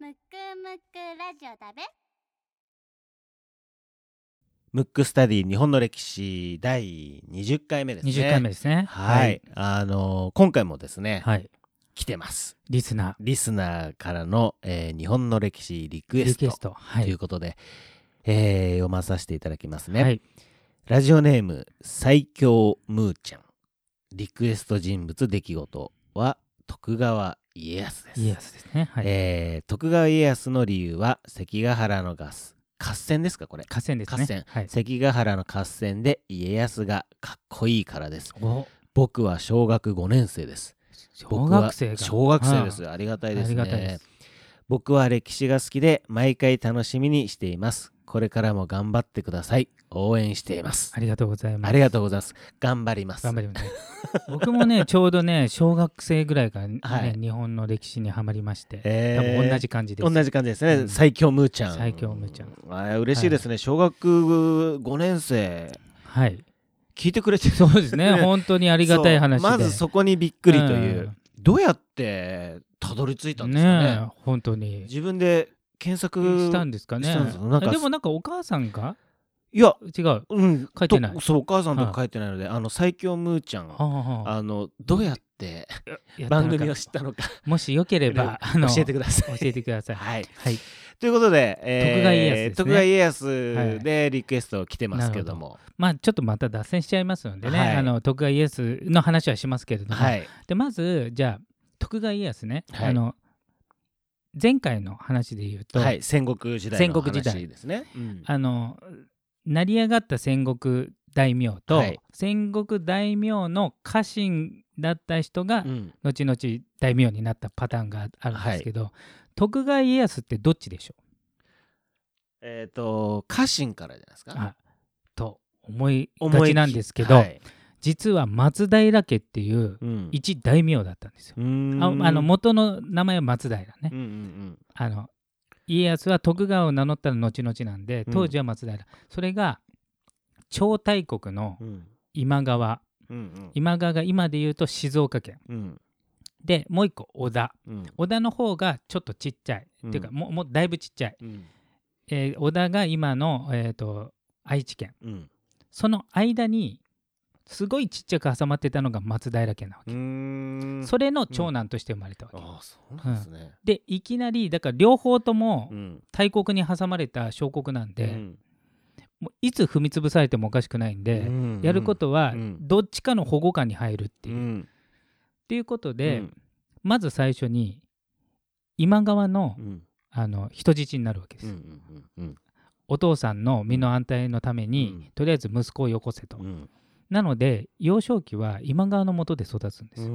むくむくラジオだべムックスタディ日本の歴史第20回目ですね。20回目ですね。はい。。あのー今回もですね、はい。来てます。リスナリスナーからの、えー日本の歴史リクー、エストエスト。はとい。いうことで、えー読まさせていただきますね。はい。ラジオネーム最強ムーちゃん。リクエスト人物出来事は徳川家康です。イエスですね。はい。えー徳川家康の理由は関ヶ原のガス合戦ですかこれ合戦ですね。合戦はい。関ヶ原の合戦で家康がかっこいいからですお僕は小学5年生です小学生が。小学生ですあありがたいですありがたいでねす。僕は歴史が好きで毎回楽しみにしていますこれからも頑張ってください応援しています。ありがとうございます。ありがとうございます。頑張ります。頑張りますね。僕もね、ちょうどね、小学生ぐらいからね、はい。日本の歴史にはまりまして、えー。多分同じ感じです。同じ感じですね、うん。最強ムーちゃん。最強ムーちゃん。あー嬉しいです。ね、小学5年生。はい。聞いてくれてる。そうですね。本当にありがたい話まずそこにびっくりという、うん。どうやってたどり着いたんですかね。ねえ本当に。自分で検索したんですかね。でもなんかお母さんがいや違う。うん。書いてない。とそうお母さんとか書いてないので、あの最強ムーちゃんはあはああ。のどうやって番組を知ったのか。もしよければ、あ の教えてください。教えてください。はい、はい。ということで、えー徳川家康で川家康でリクエスト来てますけども、まあちょっとまた脱線しちゃいますのでね、はい。あの徳川家康の話はしますけれども、はい、でまずじゃあ徳川家康ね、はい。あの前回の話で言うと、はい、戦国時代の戦国時代。話ですね。うん。あの成り上がった戦国大名と、はい。戦国大名の家臣だった人が、うん。後々大名になったパターンがあるんですけど、徳川家康ってどっちでしょえっ、と家臣からじゃないですか？と思いがちなんですけど、はい。実は松平家っていううん。一大名だったんですよ。うーん。ああの元の名前は松平ね。うんうん。あの家康は徳川を名乗ったら後々なんでうん。当時は松平、それが超大国のうん。うん今川。うん今川が今で言うと静岡県。うん。でもう一個織田。うん。織田の方がちょっとちっちゃい、うん。っていうかもうもうだいぶちっちゃい、うん。えー織田が今の、えー、と愛知県。うん。その間にすごいちっちゃく挟まってたのが松平家なわけ、それの長男として生まれたわけ、ああそうなんですね。でいきなりだから両方ともうん。大国に挟まれた小国なんで、うん。もういつ踏み潰されてもおかしくないんで、うん。やることはうん。どっちかの保護下に入るっていう。っうん。ていうことで、うん。まず最初に今川のうん。あの人質になるわけです、うんうんうん。お父さんの身の安泰のために、うん。とりあえず息子をよこせと、うんなので幼少期は今川の下で育つんですよ、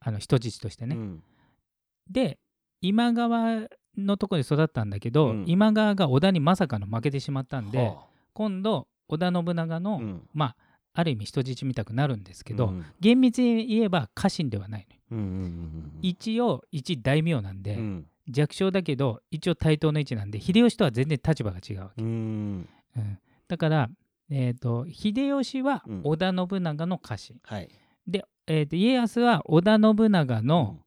あの人質としてね、うん。で今川のところで育ったんだけど、うん。今川が織田にまさかの負けてしまったんで、はあ。今度織田信長の、うん。まあある意味人質みたくなるんですけど、うん。厳密に言えば家臣ではないのよ、うんうんうん一応一大名なんで、うん。弱小だけど一応対等の位置なんで秀吉とは全然立場が違うわけ、だから、えー、と秀吉はうん。織田信長の家臣、はい。で、えーと家康は織田信長の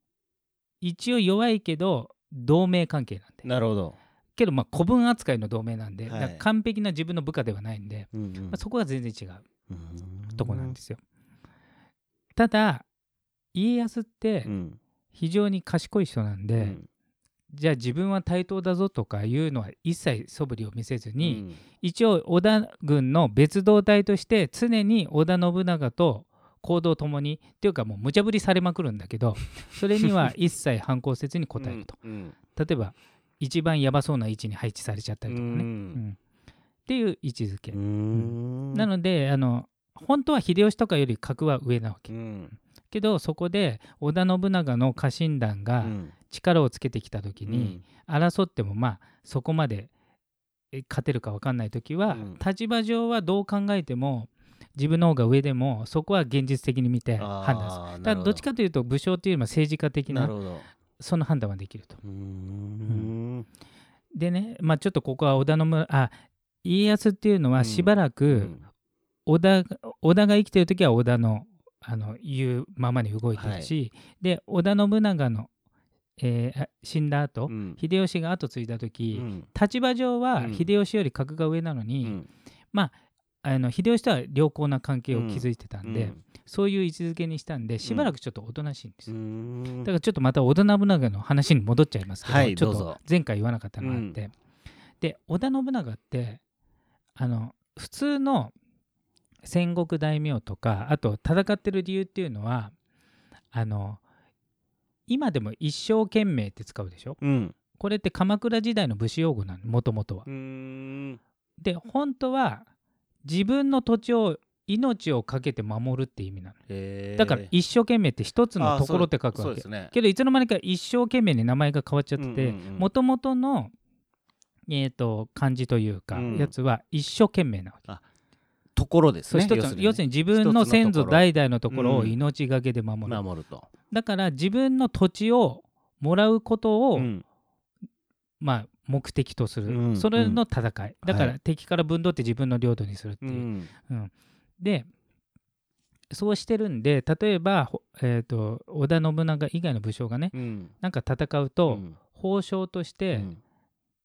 一応弱いけど同盟関係なんで。なるほど。けどまあ古文扱いの同盟なんで、はい。完璧な自分の部下ではないんで、うんうん。まあ、そこは全然違ううん。とこなんですよ。ただ家康ってうん。非常に賢い人なんで、うんじゃあ自分は対等だぞとかいうのは一切素振りを見せずうに、ん。一応織田軍の別動隊として常に織田信長と行動ともにっていうかもう無茶ぶりされまくるんだけど それには一切反抗せずに答えると、うん例えば一番やばそうな位置に配置されちゃったりとかね、ううん。んっていう位置づけ、うん。なのであの本当は秀吉とかより格は上なわけ、うん。けどそこで織田信長の家臣団うがん力をつけてきた時に、争ってもまあそこまでえ勝てるか分かんない時は、うん。立場上はどう考えても自分の方が上でもそこは現実的に見て判断する。だからどっちかというと武将というよりも政治家的なその判断はできると。うーん。でね、まあ、ちょっとここは織田の村あ家康っていうのうん。はしばらうくん。織田,、織田が生きてる時は織田のあの言うままに動いてるし、で織田信長の、えーあ死んだ後、うん。秀吉が後継いだ時、うん。立場上はうん。秀吉より格が上なのに、うん。あの秀吉とは良好な関係を築いてたんで、うん。そういう位置づけにしたんでしばらくちょっとおとなしいんですだからちょっとまた織田信長の話に戻っちゃいますけど、ちょっと前回言わなかったのがあって、で織田信長ってあの普通の戦国大名とかあと戦ってる理由っていうのはあの今でも一生懸命って使うでしょ？うん。これって鎌倉時代の武士用語なのもともとは。う。ん。で本当は自分の土地を命を懸けて守るって意味なの。だから一生懸命って一つのところって書くわけ。ね。けどいつの間にか一生懸命に名前が変わっちゃっててもともとのえー、と漢字というか、うん。やつは一生懸命なわけ。ところですね。要するにね。要するに自分の先祖代々のところをうん命がけで守る、守るとだから自分の土地をもらうことを、うん。まあ、目的とする、うんそれの戦い。だかはら敵から分取って自分の領土にするってう。いう、ん。でそうしてるんで例えば、ほえー、と織田信長以外の武将がねうん。なんか戦ううと、ん。褒章として、うん。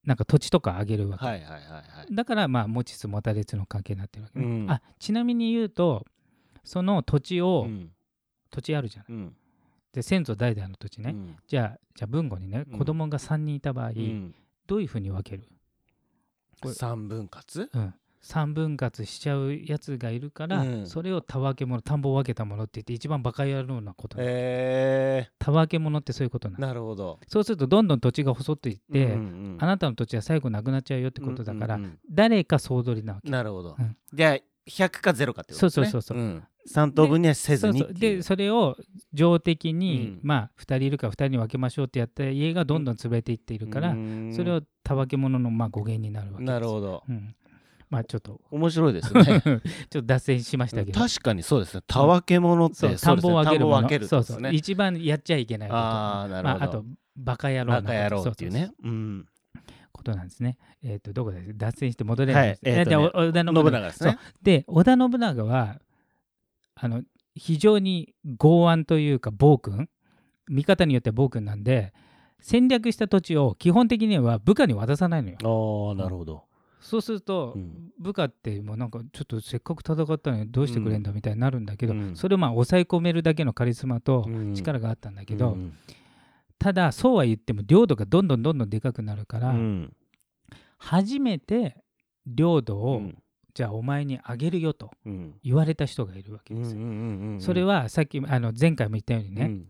なんか土地とかあげるわけ、はいはいはいはい。だからまあ持ちつ持たれつの関係になってるわけね、うん。あちなみに言うとその土地を、うん。土地あるじゃない。うんで先祖代々の土地ね、うん。じゃあじゃあ文後にねうん。子供が3人いた場合、うん。どういうふうに分ける、三分割？うん、3分割しちゃうやつがいるから、うん。それをたわけ者田んぼを分けたものって言って一番バカ野郎なこと、へたわけ者ってそういうことなえのなるほど。そうするとどんどん土地が細っていって、うんうんあなたの土地は最後なくなっちゃうよってことだから、うんうん誰か総取りなわけ。うんなるほど。うん。じゃあ100か0かってことですね。そうそうそうそうん3等分にはせずにでそれを上的に、うん。まあ2人いるから2人に分けましょうってやった家がどんどん潰れていっているから、それをたわけ者のまあ語源になるわけです。なるほど。うん、まあちょっと。面白いですね。ちょっと脱線しましたけど、確かにそうですね。たわけ者ってそう田んぼを分けるもの。田んぼを分けるそうそう、ですね一番やっちゃいけないこと。ああなるほど。まあ、あとバカ野郎バカ野郎っていうね。うん。ことなんですね。えっ、とどこで脱線して戻れないんです、はい。えーとね織田信長。ですね。で織田信長はあの非常に剛腕というか暴君見方によっては暴君なんで戦略した土地を基本的には部下に渡さないのよ。ああなるほど。そうすると、うん。部下ってもうなんかちょっとせっかく戦ったのにどうしてくれんだみたいになるんだけど、うん。それをまあ抑え込めるだけのカリスマとうん。力があったんだけど、うん。ただそうは言っても領土がどんどんどんどんでかくなるから、うん。初めて領土を、うんじゃあお前にあげるよとうん。言われた人がいるわけですよ。それはさっきあの前回も言ったようにね、うん。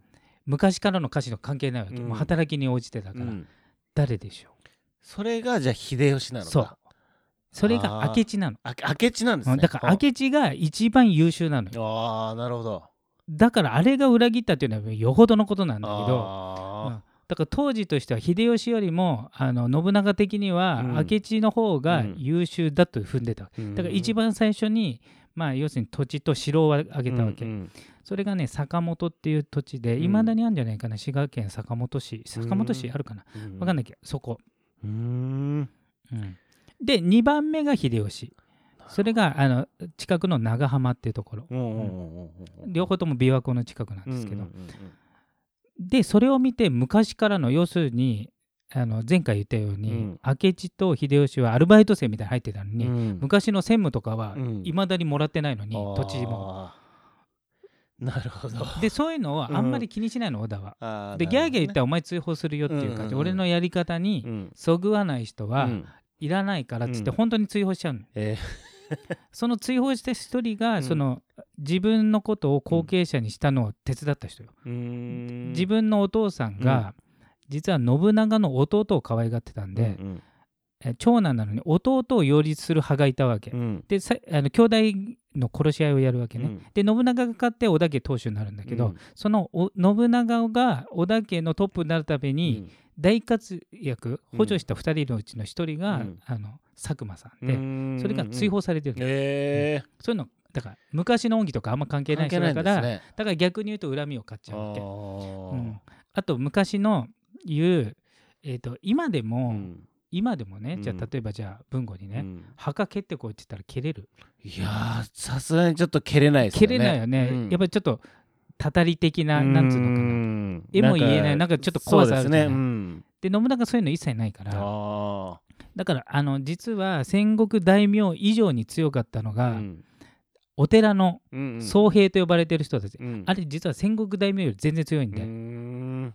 昔からの歌詞の関係ないわけ、うん。もう働きに応じてだから、うん。誰でしょそれがじゃあ秀吉なのか。そう。それが明智なの、あ明智なんですね。うんだから明智が一番優秀なのよ。ああなるほど。だからあれが裏切ったっていうのはよほどのことなんだけど、うん。あだから当時としては秀吉よりもあの信長的にはうん。明智の方がうん。優秀だと踏んでた。わけ、ーだから一番最初に、まあ、要するに土地と城を挙げたわけ、うんうんそれがね坂本っていう土地でうん。いまだにあるんじゃないかな？滋賀県坂本市。坂本市あるかな？うん。分かんないけどそこ、うーん。うん。で2番目が秀吉。それがあの近くの長浜っていうところ。うんうんうんうんう。ん両方とも琵琶湖の近くなんですけど、うんうんうんでそれを見て昔からの要するにあの前回言ったように、うん。明智と秀吉はアルバイト生みたいに入ってたのに、うん。昔の専務とかはうん。いまだにもらってないのに、あー。土地も。なるほど。でそういうのをあんまり気にしないの、織田は。あでギャーギャー言ったららお前追放するよっていう感じ、うん。うんうん俺のやり方にうんそぐわない人はうん。いらないからっつってうん。本当に追放しちゃうの、えその追放した一人が、うん。その自分のことを後継者にしたのを手伝った人よ、ーうーん。自分のお父さんが、実は信長の弟を可愛がってたんで、うんえ長男なのに弟を擁立する派がいたわけ、うん。でさあの兄弟の殺し合いをやるわけね、うん。で信長が勝って織田家当主になるんだけど、うん。そのお信長が織田家のトップになるために大活躍補助した2人のうちの1人が、うん。あの佐久間さんうで、ん。それが追放されてるの、えそういうのだから昔の恩義とかあんま関係ーない人だからね。だから逆に言うと恨みを買っちゃうわけ。あうーん。あと昔の言う、えー、と今でも、うん。今でもねじゃうんあ例えばじゃあ文吾にね、うん。墓蹴ってこいって言ったら蹴れる？いやーさすがにちょっと蹴れないですね。れないよね、うん。やっぱりちょっとたたり的ななんつうのかな。な絵も言えない。なんかちょっと怖さあるね。うん。で信長そういうの一切ないから。あだからあの実は戦国大名以上に強かったのあが、お寺の僧兵と呼ばれてる人たち、あれ実は戦国大名より全然強いんで、で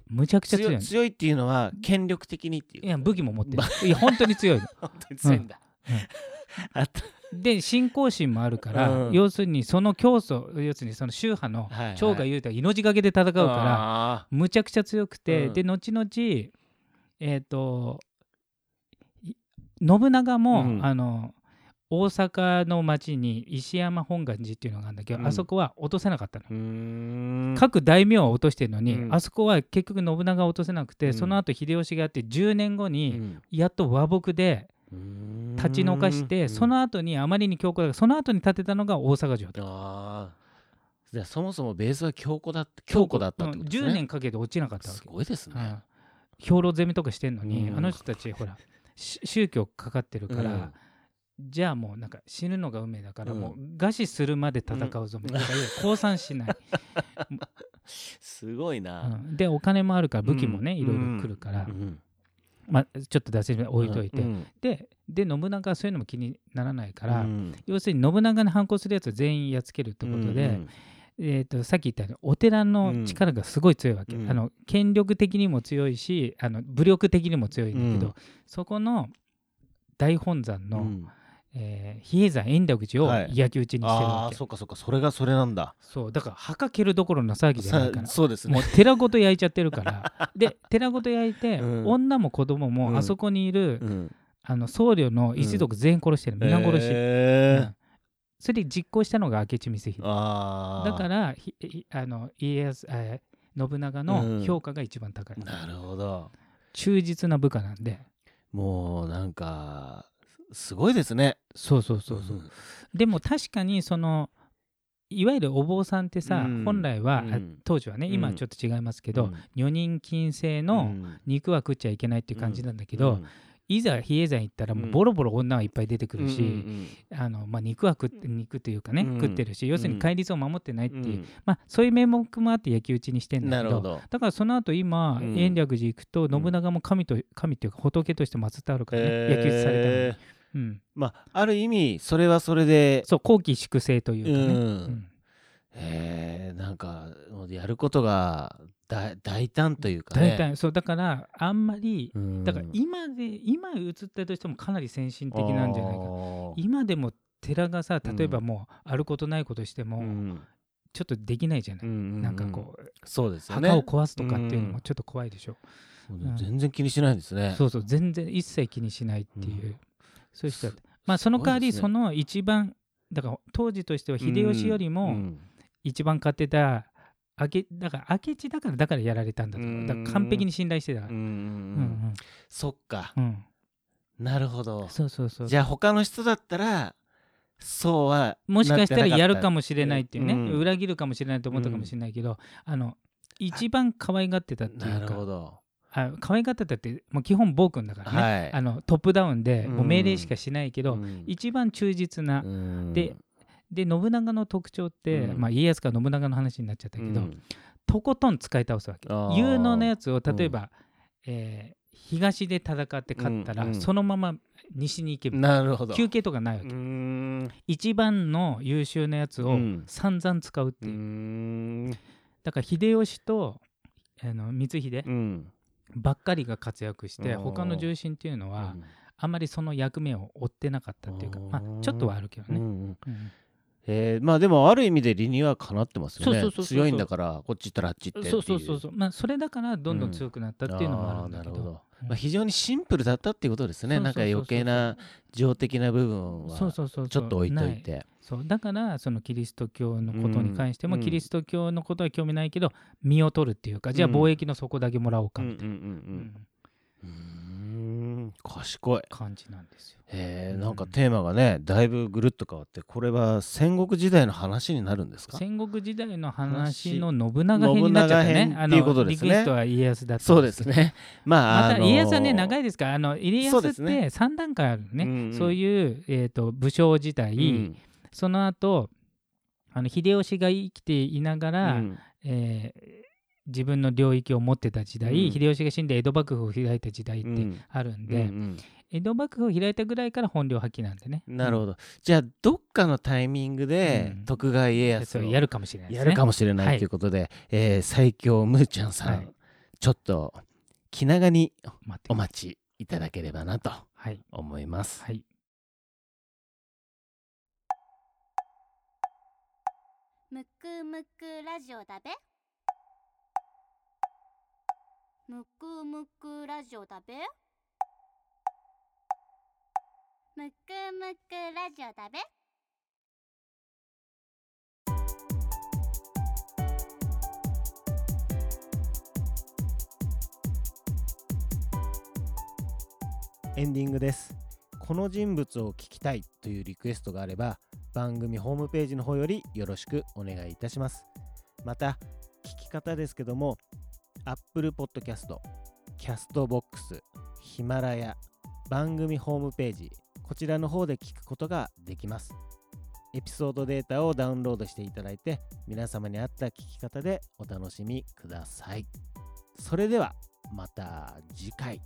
むちゃくちゃ強いの。強いっていうのは権力的にっていう。いや武器も持ってる。いや本当に強いの。本当に強いんだ。うん。うん。あったで信仰心もあるから、うん。要するにその競争要するにその宗派のはいはい。長が言うたら命がけで戦うから、らむちゃくちゃ強くて、うん。で後々えっ、とい信長も、うん。あの大阪の町に石山本願寺っていうのがあるんだけど、うん。あそこは落とせなかったの。各大名は落としてるのに、うん。あそこは結局信長は落とせなくて、うん。その後秀吉がやって10年後うにん。やっと和睦で立ち退かして、うん。その後にあまりに強固だからその後に建てたのが大阪城だじゃあそもそもベースは強固だった強固だったってことですね。うん。10年かけて落ちなかったわすけ、ごいですね。うん。兵糧攻めとかしてんのに、うん。あの人たちほらし宗教かかってるから、うんじゃあもうなんか死ぬのが運命だから、うん。もう餓死するまで戦うぞみたいな、降参しない、すごいな。うん。でお金もあるから武器もね、うん。いろいろ来るから、うん。まあ、ちょっと出せる置いといて、うん。でで信長はそういうのも気にならないから、うん。要するに信長に反抗するやつを全員やっつけるってことで、うん。えー、とさっき言ったようにお寺の力がすごい強いわけ、うん。あの権力的にも強いしあの武力的にも強いんだけど、うん。そこの大本山の、うんえー比叡山延暦寺をはい。焼き討ちにしてるあわけ、あそっかそっかそれがそれなんだ。そう。だから墓蹴るどころの騒ぎじゃないから。さそうですね。もう寺ごと焼いちゃってるから。で寺ごと焼いて、うん。女も子供うん。もあそこにいる、うん。あの僧侶の一族全員殺してる、皆殺し、へー。うん。それ実行したのが明智光秀。だからあの家康、えー信長の評価が一番高い、なるほど。忠実な部下なんで。もうなんかすごいですね。そうそうそうそう、でも確かにそのいわゆるお坊さんってさ、うん。本来は、あうん。当時はね今はちょっと違いますけど、女人禁制の肉は食っちゃいけないっていう感じなんだけど、いざ比叡山行ったらもうボロボロ女はいっぱい出てくるし、あのまあ、肉は食って肉というかね、うん。食ってるし要するに戒律を守ってないっていう、うん。まあ、そういう名目もあって焼き討ちにしてんだけどだからその後今、うん。延暦寺行くと信長も神と神っていうか仏として祀ってあるからね、焼き討ちされたのに、うん、まあある意味それはそれでそう後期粛清というかね、うん。えなんかやることが大大胆というかね。大体そうだからあんまりうん。だから今で今映ったとしてもかなり先進的なんじゃないか。今でも寺がさうん例えばもうあることないことしても、うん。ちょっとできないじゃない、うんなんかこうそうですよね。墓を壊すとかっていうのうん。もちょっと怖いでしょ、うん。全然気にしないんですね。そうそう全然一切気にしないっていう、うんそういう人だって。まあその代わりその一番だから当時としては秀吉よりうもん。一番勝ってた明だから明智だからだからやられたんだとだから完璧に信頼してたから。うんうんうん。うんそっか。うん。うんなるほど。そうそうそう。じゃあ他の人だったらそうはもしかしたらやるかももしれないっていうね、うん。裏切るかもしれないと思ったかもしれないけど、あの一番可愛がってたっていなるうかほどあ可愛がってたってもう基本暴君だからね、はい。あのトップダウンでもう命令しかしないけど、うん。一番忠実な、うん。でで信長の特徴って、うん。まあ、家康から信長の話になっちゃったけど、うん。とことん使い倒すわけ。有能なやつを例えば、えー東で戦って勝ったら、うんうん。そのまま西に行けばなるほど。休憩とかないわけ、一番の優秀なやつをうん。散々使うっていう、ん。だから秀吉とあの光秀うんばっかりが活躍して他の重臣っていうのは、あんまりその役目を追ってなかったっていうか、まあちょっとはあるけどね、えーまあでもある意味で理にはかなってますよね。そうそうそうそう強いんだからこっち行ったらあっち行ってっていそうそうそうそう。まあそれだからどんどん強くなったっていうのもあるんだけど,、うん。まあ、非常にシンプルだったっていうことですね。なんかそうそうそう。そう余計な情的な部分はそうそうそうそう。ちょっと置いとない。てそうだからそのキリスト教のことに関しても、うん。キリスト教のことは興味ないけど身を取るっていうかじゃあうん貿易の底だけもらおうかうんうんみたいな、うん。賢い。感じなんですよ。へえうん。なんかテーマがねだいぶぐるっと変わってこれは戦国時代の話になるんですか？戦国時代の話の信長編になっちゃったね。信長編っていうことですね。リクエストは家康だったそうですね。まあまたあの家康はね長いですからあの家康って3段階あるのね、うんうん。そういう、えー、と武将時代、うんその後あの秀吉が生きていながら、うん。えー自分の領域を持ってた時代、うん。秀吉が死んで江戸幕府を開いた時代ってうん。あるんうんで、江戸幕府を開いたぐらいから本領発揮なんでね。ど、なるほど。じゃあどっかのタイミングでうん。徳川家康をやるかもしれないですやねるかもしれなはいいということで、えー最強ムーちゃんさん、はい。ちょっと気長にお待ちいただければなとはい。思います。はいむくむくラジオだべ。むくむくラジオだべ。むくむくラジオだべ。エンディングです。この人物を聞きたいというリクエストがあれば番組ホームページの方よりよろしくお願いいたします。また聞き方ですけども Apple Podcast、Castbox、ヒマラヤ、番組ホームページこちらの方で聞くことができます。エピソードデータをダウンロードしていただいて皆様に合った聞き方でお楽しみください。それではまた次回。